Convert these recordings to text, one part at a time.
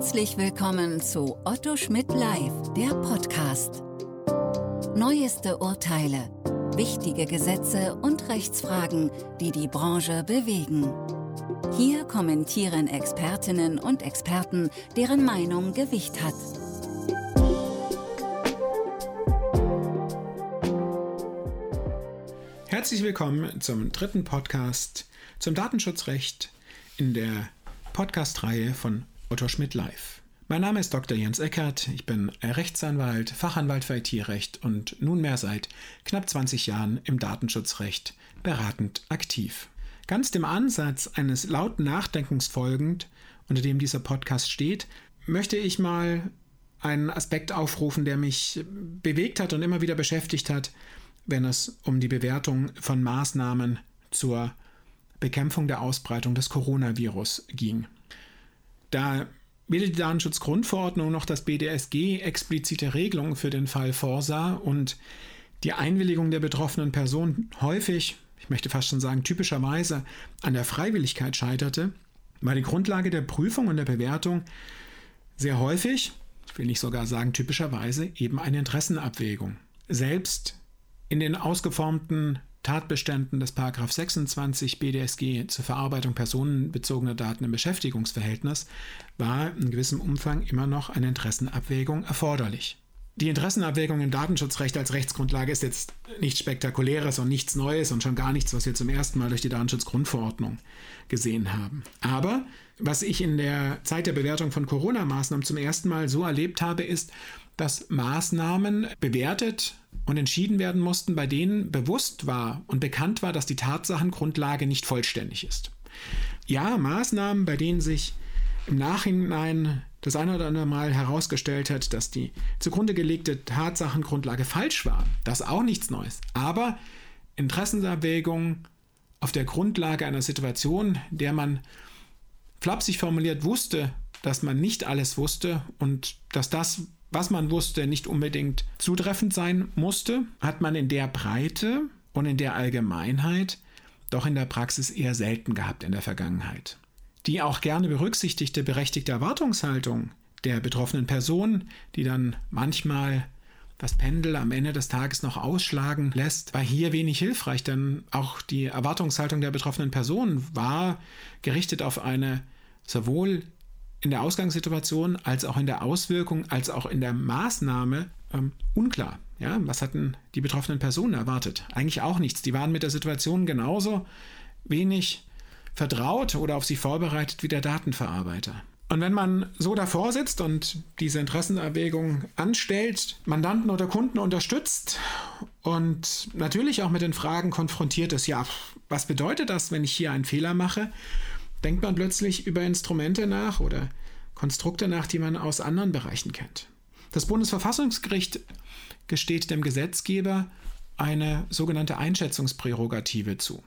Herzlich willkommen zu Otto Schmidt Live, der Podcast. Neueste Urteile, wichtige Gesetze und Rechtsfragen, die die Branche bewegen. Hier kommentieren Expertinnen und Experten, deren Meinung Gewicht hat. Herzlich willkommen zum dritten Podcast zum Datenschutzrecht in der Podcast-Reihe von Otto Schmidt Live. Mein Name ist Dr. Jens Eckert, ich bin Rechtsanwalt, Fachanwalt für IT-Recht und nunmehr seit knapp 20 Jahren im Datenschutzrecht beratend aktiv. Ganz dem Ansatz eines lauten Nachdenkens folgend, unter dem dieser Podcast steht, möchte ich mal einen Aspekt aufrufen, der mich bewegt hat und immer wieder beschäftigt hat, wenn es um die Bewertung von Maßnahmen zur Bekämpfung der Ausbreitung des Coronavirus ging. Da weder die Datenschutzgrundverordnung noch das BDSG explizite Regelungen für den Fall vorsah und die Einwilligung der betroffenen Person häufig, ich möchte fast schon sagen typischerweise, an der Freiwilligkeit scheiterte, war die Grundlage der Prüfung und der Bewertung sehr häufig, ich will nicht sogar sagen typischerweise, eben eine Interessenabwägung. Selbst in den ausgeformten Tatbeständen des 26 BDSG zur Verarbeitung personenbezogener Daten im Beschäftigungsverhältnis war in gewissem Umfang immer noch eine Interessenabwägung erforderlich. Die Interessenabwägung im Datenschutzrecht als Rechtsgrundlage ist jetzt nichts Spektakuläres und nichts Neues und schon gar nichts, was wir zum ersten Mal durch die Datenschutzgrundverordnung gesehen haben. Aber was ich in der Zeit der Bewertung von Corona-Maßnahmen zum ersten Mal so erlebt habe, ist, dass Maßnahmen bewertet und entschieden werden mussten, bei denen bewusst war und bekannt war, dass die Tatsachengrundlage nicht vollständig ist. Ja, Maßnahmen, bei denen sich im Nachhinein das eine oder andere Mal herausgestellt hat, dass die zugrunde gelegte Tatsachengrundlage falsch war. Das ist auch nichts Neues. Aber Interessensabwägung auf der Grundlage einer Situation, der man flapsig formuliert wusste, dass man nicht alles wusste und dass das, was man wusste, nicht unbedingt zutreffend sein musste, hat man in der Breite und in der Allgemeinheit doch in der Praxis eher selten gehabt in der Vergangenheit. Die auch gerne berücksichtigte berechtigte Erwartungshaltung der betroffenen Person, die dann manchmal das Pendel am Ende des Tages noch ausschlagen lässt, war hier wenig hilfreich, denn auch die Erwartungshaltung der betroffenen Person war gerichtet auf eine sowohl in der Ausgangssituation als auch in der Auswirkung, als auch in der Maßnahme ähm, unklar. Ja, was hatten die betroffenen Personen erwartet? Eigentlich auch nichts. Die waren mit der Situation genauso wenig vertraut oder auf sie vorbereitet wie der Datenverarbeiter. Und wenn man so davor sitzt und diese Interessenabwägung anstellt, Mandanten oder Kunden unterstützt und natürlich auch mit den Fragen konfrontiert ist, ja, was bedeutet das, wenn ich hier einen Fehler mache? Denkt man plötzlich über Instrumente nach oder Konstrukte nach, die man aus anderen Bereichen kennt. Das Bundesverfassungsgericht gesteht dem Gesetzgeber eine sogenannte Einschätzungsprärogative zu.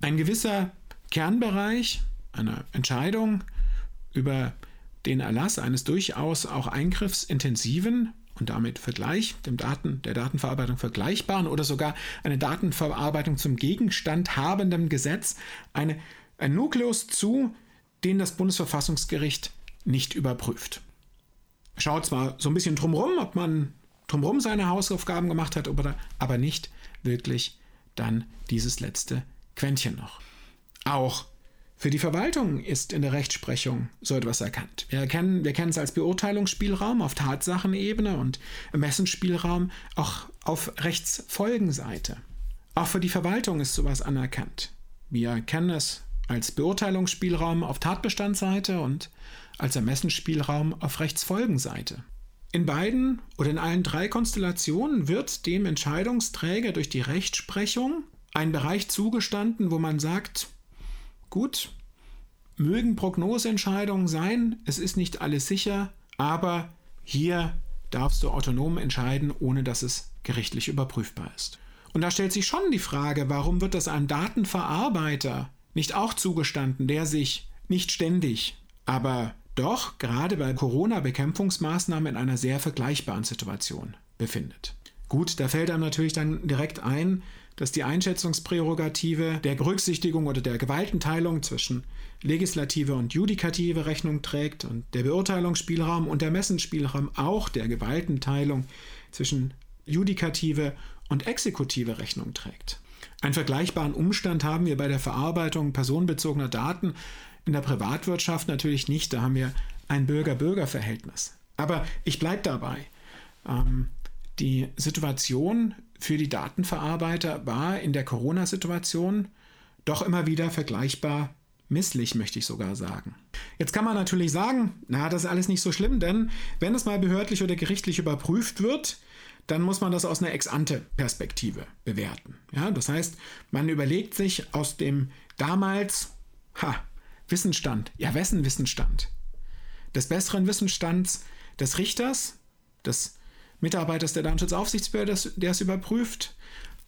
Ein gewisser Kernbereich einer Entscheidung über den Erlass eines durchaus auch eingriffsintensiven und damit Vergleich dem Daten, der Datenverarbeitung vergleichbaren oder sogar eine Datenverarbeitung zum Gegenstand habenden Gesetz eine ein Nukleus zu, den das Bundesverfassungsgericht nicht überprüft. Schaut zwar so ein bisschen drumherum, ob man drumherum seine Hausaufgaben gemacht hat, aber nicht wirklich dann dieses letzte Quäntchen noch. Auch für die Verwaltung ist in der Rechtsprechung so etwas erkannt. Wir kennen, wir kennen es als Beurteilungsspielraum auf Tatsachenebene und Ermessensspielraum auch auf Rechtsfolgenseite. Auch für die Verwaltung ist sowas anerkannt. Wir kennen es als Beurteilungsspielraum auf Tatbestandsseite und als Ermessensspielraum auf Rechtsfolgenseite. In beiden oder in allen drei Konstellationen wird dem Entscheidungsträger durch die Rechtsprechung ein Bereich zugestanden, wo man sagt, gut, mögen Prognoseentscheidungen sein, es ist nicht alles sicher, aber hier darfst du autonom entscheiden, ohne dass es gerichtlich überprüfbar ist. Und da stellt sich schon die Frage, warum wird das einem Datenverarbeiter nicht auch zugestanden, der sich nicht ständig, aber doch gerade bei Corona-Bekämpfungsmaßnahmen in einer sehr vergleichbaren Situation befindet. Gut, da fällt einem natürlich dann direkt ein, dass die Einschätzungsprärogative der Berücksichtigung oder der Gewaltenteilung zwischen Legislative und Judikative Rechnung trägt und der Beurteilungsspielraum und der Messenspielraum auch der Gewaltenteilung zwischen Judikative und Exekutive Rechnung trägt. Einen vergleichbaren Umstand haben wir bei der Verarbeitung personenbezogener Daten in der Privatwirtschaft natürlich nicht. Da haben wir ein Bürger-Bürger-Verhältnis. Aber ich bleibe dabei. Ähm, die Situation für die Datenverarbeiter war in der Corona-Situation doch immer wieder vergleichbar misslich, möchte ich sogar sagen. Jetzt kann man natürlich sagen, na, das ist alles nicht so schlimm, denn wenn es mal behördlich oder gerichtlich überprüft wird, dann muss man das aus einer Ex-ante-Perspektive bewerten. Ja, das heißt, man überlegt sich aus dem damals ha, Wissensstand, ja, wessen Wissensstand? Des besseren Wissensstands des Richters, des Mitarbeiters der Datenschutzaufsichtsbehörde, der es überprüft,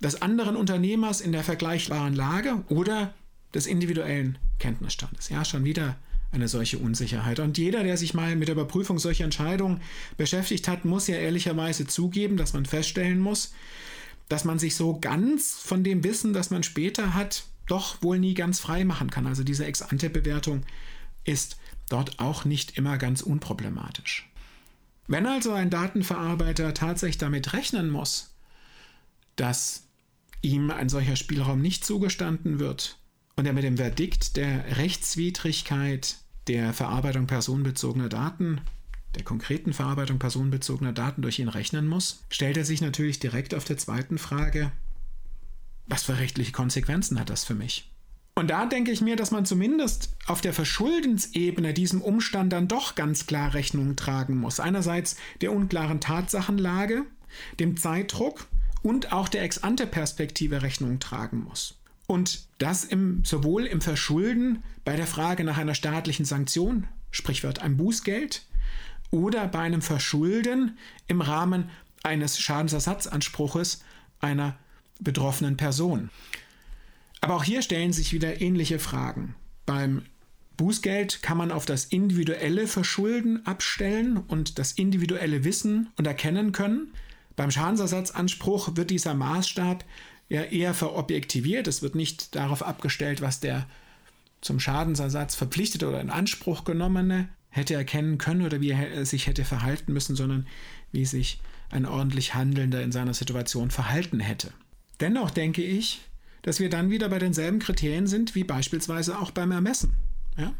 des anderen Unternehmers in der vergleichbaren Lage oder des individuellen Kenntnisstandes. Ja, schon wieder eine solche Unsicherheit. Und jeder, der sich mal mit der Überprüfung solcher Entscheidungen beschäftigt hat, muss ja ehrlicherweise zugeben, dass man feststellen muss, dass man sich so ganz von dem Wissen, das man später hat, doch wohl nie ganz frei machen kann. Also diese Ex-ante-Bewertung ist dort auch nicht immer ganz unproblematisch. Wenn also ein Datenverarbeiter tatsächlich damit rechnen muss, dass ihm ein solcher Spielraum nicht zugestanden wird und er mit dem Verdikt der Rechtswidrigkeit der Verarbeitung personenbezogener Daten, der konkreten Verarbeitung personenbezogener Daten durch ihn rechnen muss, stellt er sich natürlich direkt auf der zweiten Frage, was für rechtliche Konsequenzen hat das für mich? Und da denke ich mir, dass man zumindest auf der Verschuldensebene diesem Umstand dann doch ganz klar Rechnung tragen muss. Einerseits der unklaren Tatsachenlage, dem Zeitdruck und auch der Ex-ante-Perspektive Rechnung tragen muss. Und das im, sowohl im Verschulden bei der Frage nach einer staatlichen Sanktion, Sprichwort ein Bußgeld, oder bei einem Verschulden im Rahmen eines Schadensersatzanspruches einer betroffenen Person. Aber auch hier stellen sich wieder ähnliche Fragen. Beim Bußgeld kann man auf das individuelle Verschulden abstellen und das individuelle Wissen und erkennen können. Beim Schadensersatzanspruch wird dieser Maßstab ja eher verobjektiviert. Es wird nicht darauf abgestellt, was der zum Schadensersatz verpflichtete oder in Anspruch genommene hätte erkennen können oder wie er sich hätte verhalten müssen, sondern wie sich ein ordentlich Handelnder in seiner Situation verhalten hätte. Dennoch denke ich, dass wir dann wieder bei denselben Kriterien sind wie beispielsweise auch beim Ermessen. Ja?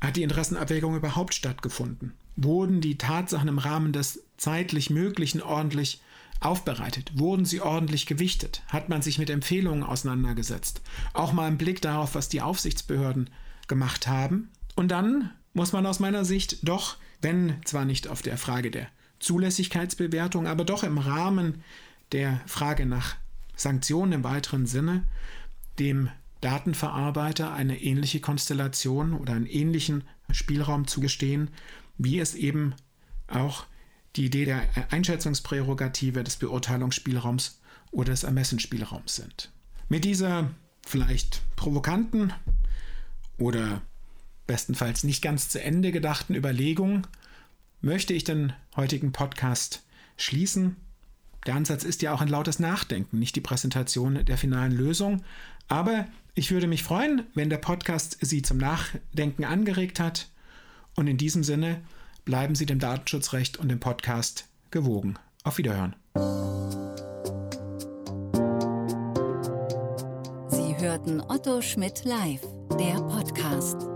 Hat die Interessenabwägung überhaupt stattgefunden? Wurden die Tatsachen im Rahmen des zeitlich Möglichen ordentlich aufbereitet? Wurden sie ordentlich gewichtet? Hat man sich mit Empfehlungen auseinandergesetzt? Auch mal im Blick darauf, was die Aufsichtsbehörden gemacht haben? Und dann muss man aus meiner Sicht doch, wenn zwar nicht auf der Frage der Zulässigkeitsbewertung, aber doch im Rahmen der Frage nach Sanktionen im weiteren Sinne dem Datenverarbeiter eine ähnliche Konstellation oder einen ähnlichen Spielraum zugestehen, wie es eben auch die Idee der Einschätzungsprärogative des Beurteilungsspielraums oder des Ermessensspielraums sind. Mit dieser vielleicht provokanten oder bestenfalls nicht ganz zu Ende gedachten Überlegung möchte ich den heutigen Podcast schließen der Ansatz ist ja auch ein lautes Nachdenken, nicht die Präsentation der finalen Lösung. Aber ich würde mich freuen, wenn der Podcast Sie zum Nachdenken angeregt hat. Und in diesem Sinne bleiben Sie dem Datenschutzrecht und dem Podcast gewogen. Auf Wiederhören. Sie hörten Otto Schmidt live, der Podcast.